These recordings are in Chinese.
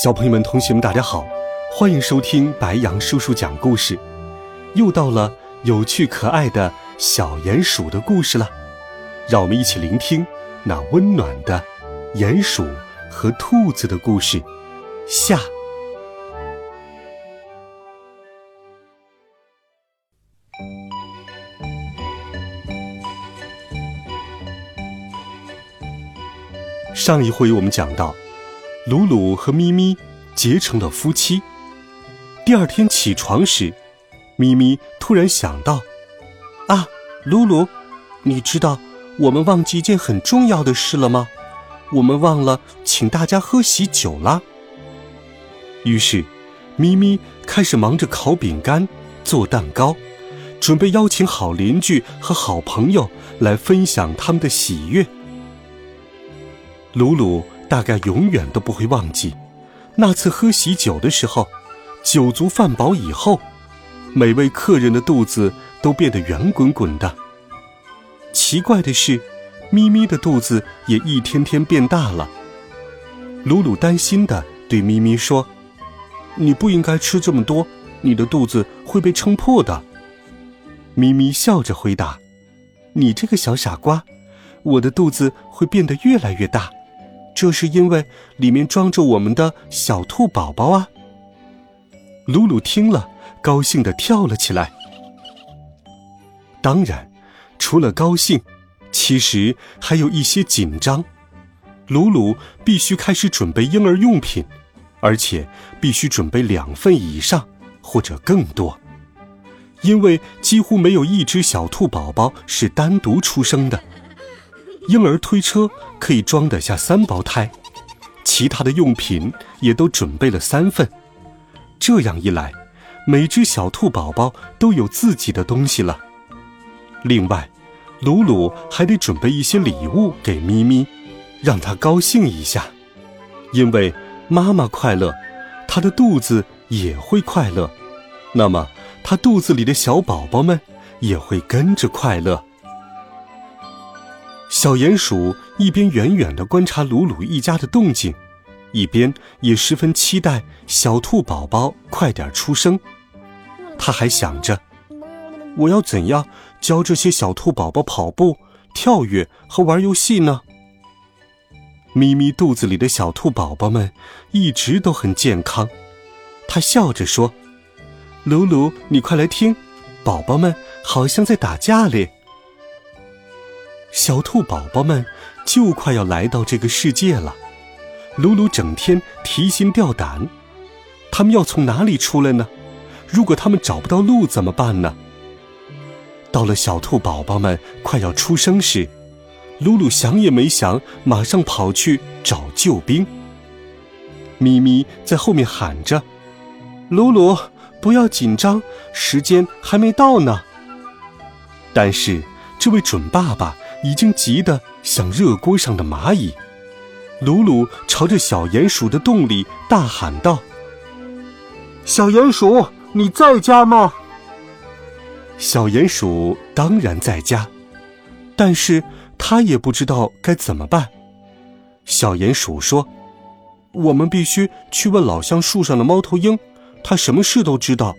小朋友们、同学们，大家好，欢迎收听白羊叔叔讲故事。又到了有趣可爱的小鼹鼠的故事了，让我们一起聆听那温暖的鼹鼠和兔子的故事。下。上一回我们讲到。鲁鲁和咪咪结成了夫妻。第二天起床时，咪咪突然想到：“啊，鲁鲁，你知道我们忘记一件很重要的事了吗？我们忘了请大家喝喜酒了。”于是，咪咪开始忙着烤饼干、做蛋糕，准备邀请好邻居和好朋友来分享他们的喜悦。鲁鲁。大概永远都不会忘记，那次喝喜酒的时候，酒足饭饱以后，每位客人的肚子都变得圆滚滚的。奇怪的是，咪咪的肚子也一天天变大了。鲁鲁担心的对咪咪说：“你不应该吃这么多，你的肚子会被撑破的。”咪咪笑着回答：“你这个小傻瓜，我的肚子会变得越来越大。”这是因为里面装着我们的小兔宝宝啊！鲁鲁听了，高兴的跳了起来。当然，除了高兴，其实还有一些紧张。鲁鲁必须开始准备婴儿用品，而且必须准备两份以上或者更多，因为几乎没有一只小兔宝宝是单独出生的。婴儿推车可以装得下三胞胎，其他的用品也都准备了三份。这样一来，每只小兔宝宝都有自己的东西了。另外，鲁鲁还得准备一些礼物给咪咪，让她高兴一下。因为妈妈快乐，她的肚子也会快乐，那么她肚子里的小宝宝们也会跟着快乐。小鼹鼠一边远远地观察鲁鲁一家的动静，一边也十分期待小兔宝宝快点出生。他还想着，我要怎样教这些小兔宝宝跑步、跳跃和玩游戏呢？咪咪肚子里的小兔宝宝们一直都很健康。他笑着说：“鲁鲁，你快来听，宝宝们好像在打架嘞。”小兔宝宝们就快要来到这个世界了，鲁鲁整天提心吊胆，他们要从哪里出来呢？如果他们找不到路怎么办呢？到了小兔宝宝们快要出生时，鲁鲁想也没想，马上跑去找救兵。咪咪在后面喊着：“鲁鲁，不要紧张，时间还没到呢。”但是这位准爸爸。已经急得像热锅上的蚂蚁，鲁鲁朝着小鼹鼠的洞里大喊道：“小鼹鼠，你在家吗？”小鼹鼠当然在家，但是他也不知道该怎么办。小鼹鼠说：“我们必须去问老橡树上的猫头鹰，他什么事都知道。”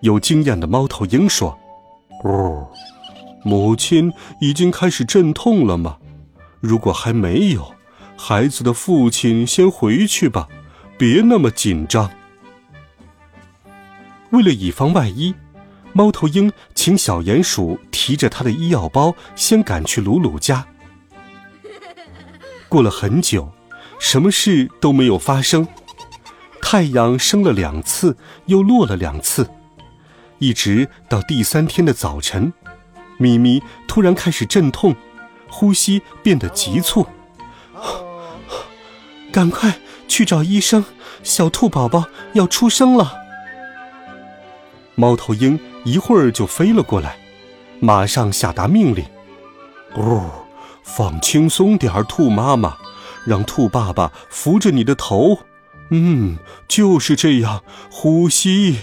有经验的猫头鹰说：“哦。”母亲已经开始阵痛了吗？如果还没有，孩子的父亲先回去吧，别那么紧张。为了以防万一，猫头鹰请小鼹鼠提着他的医药包，先赶去鲁鲁家。过了很久，什么事都没有发生。太阳升了两次，又落了两次，一直到第三天的早晨。咪咪突然开始阵痛，呼吸变得急促。赶快去找医生，小兔宝宝要出生了。猫头鹰一会儿就飞了过来，马上下达命令：“哦，放轻松点儿，兔妈妈，让兔爸爸扶着你的头。嗯，就是这样，呼吸。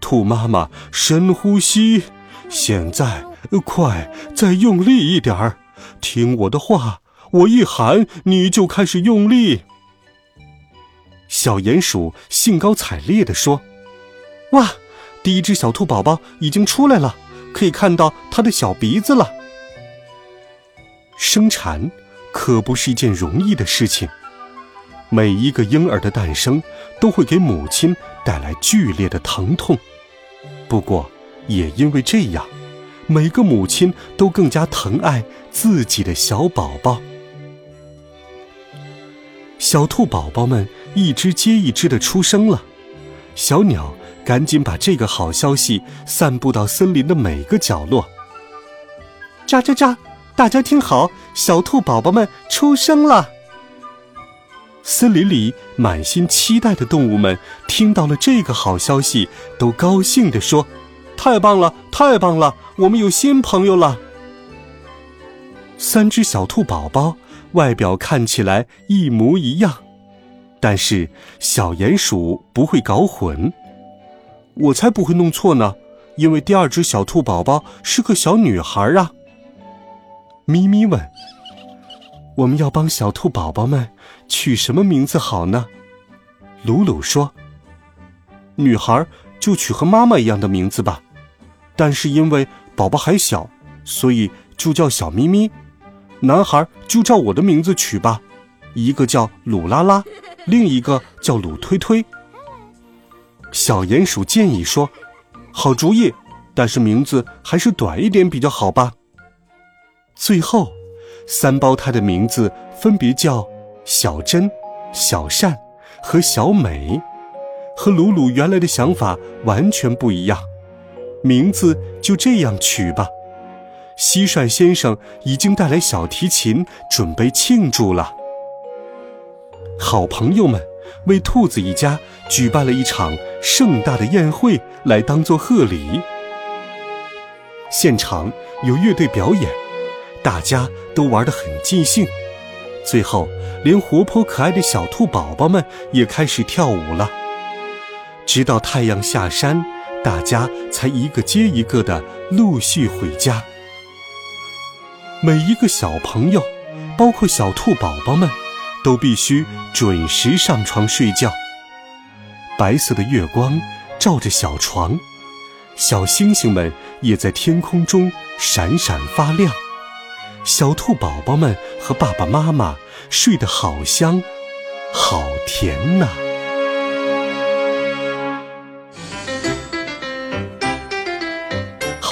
兔妈妈深呼吸。现在，快再用力一点儿，听我的话，我一喊你就开始用力。”小鼹鼠兴高采烈地说：“哇！”第一只小兔宝宝已经出来了，可以看到它的小鼻子了。生产可不是一件容易的事情，每一个婴儿的诞生都会给母亲带来剧烈的疼痛。不过，也因为这样，每个母亲都更加疼爱自己的小宝宝。小兔宝宝们一只接一只的出生了，小鸟。赶紧把这个好消息散布到森林的每个角落。喳喳喳！大家听好，小兔宝宝们出生了。森林里满心期待的动物们听到了这个好消息，都高兴地说：“太棒了，太棒了！我们有新朋友了。”三只小兔宝宝外表看起来一模一样，但是小鼹鼠不会搞混。我才不会弄错呢，因为第二只小兔宝宝是个小女孩啊。咪咪问：“我们要帮小兔宝宝们取什么名字好呢？”鲁鲁说：“女孩就取和妈妈一样的名字吧，但是因为宝宝还小，所以就叫小咪咪。男孩就照我的名字取吧，一个叫鲁拉拉，另一个叫鲁推推。”小鼹鼠建议说：“好主意，但是名字还是短一点比较好吧。”最后，三胞胎的名字分别叫小珍、小善和小美，和鲁鲁原来的想法完全不一样。名字就这样取吧。蟋蟀先生已经带来小提琴，准备庆祝了。好朋友们。为兔子一家举办了一场盛大的宴会，来当做贺礼。现场有乐队表演，大家都玩得很尽兴。最后，连活泼可爱的小兔宝宝们也开始跳舞了。直到太阳下山，大家才一个接一个的陆续回家。每一个小朋友，包括小兔宝宝们。都必须准时上床睡觉。白色的月光照着小床，小星星们也在天空中闪闪发亮。小兔宝宝们和爸爸妈妈睡得好香，好甜呐！